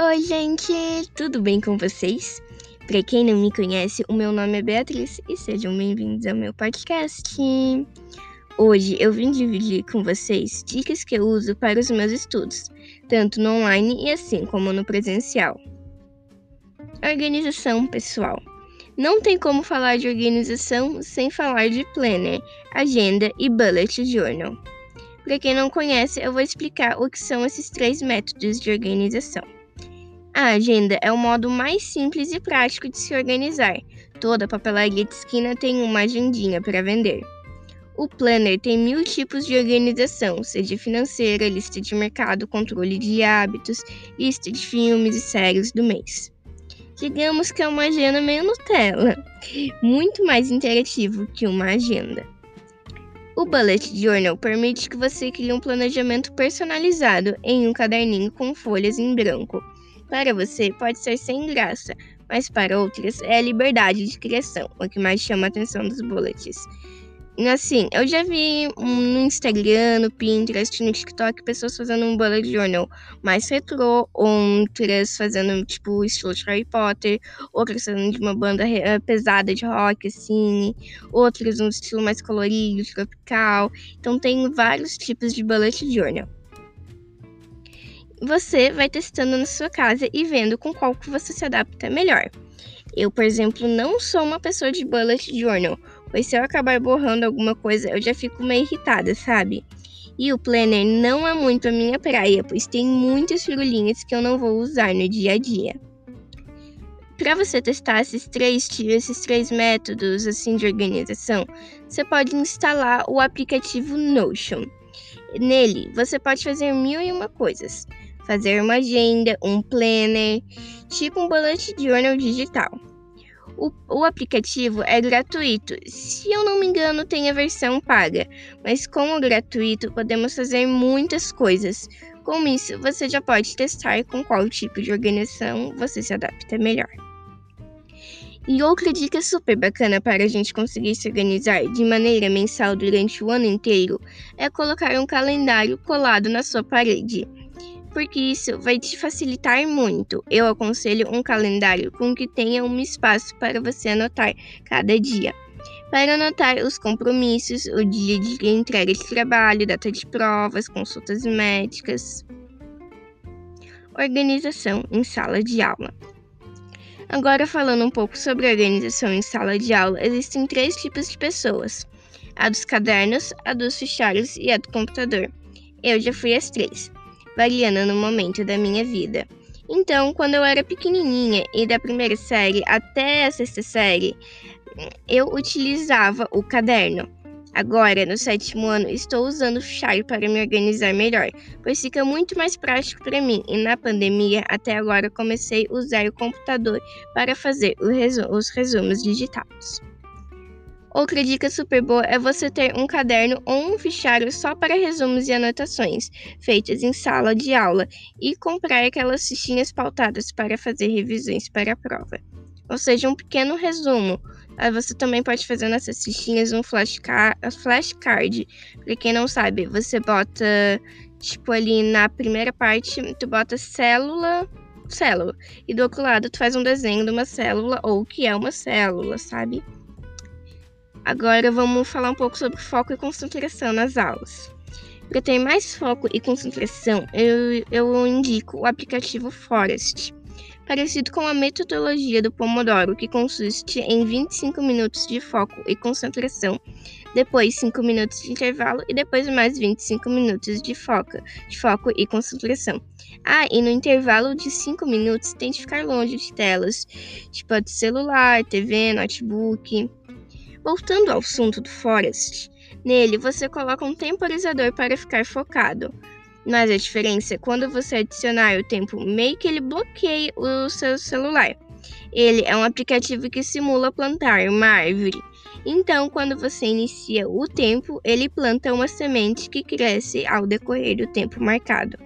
Oi, gente, tudo bem com vocês? Para quem não me conhece, o meu nome é Beatriz e sejam bem-vindos ao meu podcast. Hoje eu vim dividir com vocês dicas que eu uso para os meus estudos, tanto no online e assim como no presencial. Organização pessoal. Não tem como falar de organização sem falar de planner, agenda e bullet journal. Para quem não conhece, eu vou explicar o que são esses três métodos de organização. A agenda é o modo mais simples e prático de se organizar. Toda papelaria de esquina tem uma agendinha para vender. O planner tem mil tipos de organização, seja financeira, lista de mercado, controle de hábitos, lista de filmes e séries do mês. Digamos que é uma agenda meio Nutella, muito mais interativo que uma agenda. O Bullet Journal permite que você crie um planejamento personalizado em um caderninho com folhas em branco. Para você, pode ser sem graça, mas para outras é a liberdade de criação, o que mais chama a atenção dos bullets. Assim, eu já vi no Instagram, no Pinterest, no TikTok, pessoas fazendo um bullet journal mais retrô, outras fazendo, tipo, estilo de Harry Potter, outras fazendo de uma banda eh, pesada de rock, assim, outras um estilo mais colorido, tropical. Então, tem vários tipos de bullet journal. Você vai testando na sua casa e vendo com qual que você se adapta melhor. Eu, por exemplo, não sou uma pessoa de bullet journal, pois se eu acabar borrando alguma coisa, eu já fico meio irritada, sabe? E o planner não é muito a minha praia, pois tem muitas figurinhas que eu não vou usar no dia a dia. Para você testar esses três, esses três métodos assim de organização, você pode instalar o aplicativo Notion. Nele, você pode fazer mil e uma coisas. Fazer uma agenda, um planner, tipo um bullet journal digital. O, o, aplicativo é gratuito. Se eu não me engano, tem a versão paga. Mas como gratuito, podemos fazer muitas coisas. Com isso, você já pode testar com qual tipo de organização você se adapta melhor. E outra dica super bacana para a gente conseguir se organizar de maneira mensal durante o ano inteiro é colocar um calendário colado na sua parede porque isso vai te facilitar muito. Eu aconselho um calendário com que tenha um espaço para você anotar cada dia. Para anotar os compromissos, o dia de entrega de trabalho, data de provas, consultas médicas. Organização em sala de aula. Agora, falando um pouco sobre organização em sala de aula, existem três tipos de pessoas: a dos cadernos, a dos fichários e a do computador. Eu já fui as três variando no momento da minha vida. Então, quando eu era pequenininha e da primeira série até a sexta série, eu utilizava o caderno. Agora, no sétimo ano, estou usando o Char para me organizar melhor, pois fica muito mais prático para mim. E na pandemia, até agora, comecei a usar o computador para fazer os resumos digitados. Outra dica super boa é você ter um caderno ou um fichário só para resumos e anotações, feitas em sala de aula, e comprar aquelas fichinhas pautadas para fazer revisões para a prova. Ou seja, um pequeno resumo. Você também pode fazer nessas fichinhas um flashcard. flashcard. Para quem não sabe, você bota, tipo, ali na primeira parte, tu bota célula célula. E do outro lado, tu faz um desenho de uma célula ou o que é uma célula, sabe? Agora vamos falar um pouco sobre foco e concentração nas aulas. Para ter mais foco e concentração, eu, eu indico o aplicativo Forest, parecido com a metodologia do Pomodoro, que consiste em 25 minutos de foco e concentração, depois 5 minutos de intervalo e depois mais 25 minutos de foco, de foco e concentração. Ah, e no intervalo de 5 minutos tente ficar longe de telas, tipo de celular, TV, notebook. Voltando ao assunto do Forest, nele você coloca um temporizador para ficar focado. Mas a diferença é quando você adicionar o tempo meio que ele bloqueia o seu celular. Ele é um aplicativo que simula plantar uma árvore. Então, quando você inicia o tempo, ele planta uma semente que cresce ao decorrer do tempo marcado.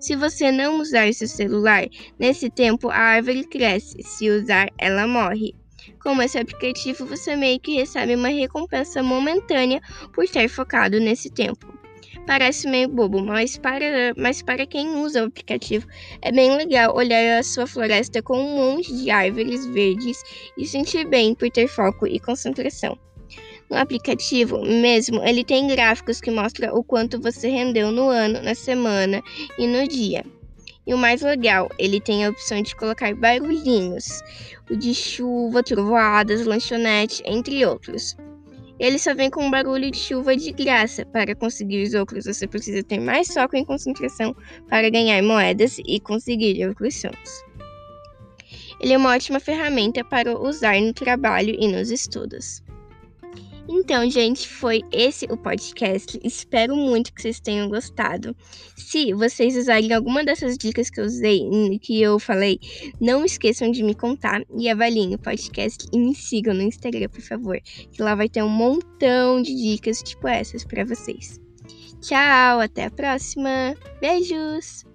Se você não usar seu celular, nesse tempo a árvore cresce, se usar, ela morre. Com esse aplicativo, você meio que recebe uma recompensa momentânea por ter focado nesse tempo. Parece meio bobo, mas para, mas para quem usa o aplicativo é bem legal olhar a sua floresta com um monte de árvores verdes e sentir bem por ter foco e concentração. No aplicativo mesmo, ele tem gráficos que mostram o quanto você rendeu no ano, na semana e no dia. E o mais legal, ele tem a opção de colocar barulhinhos, o de chuva, trovoadas, lanchonete, entre outros. Ele só vem com um barulho de chuva de graça. Para conseguir os outros, você precisa ter mais foco em concentração para ganhar moedas e conseguir outros sons. Ele é uma ótima ferramenta para usar no trabalho e nos estudos. Então, gente, foi esse o podcast. Espero muito que vocês tenham gostado. Se vocês usarem alguma dessas dicas que eu usei, que eu falei, não esqueçam de me contar e avaliem o podcast e me sigam no Instagram, por favor, que lá vai ter um montão de dicas tipo essas para vocês. Tchau, até a próxima. Beijos.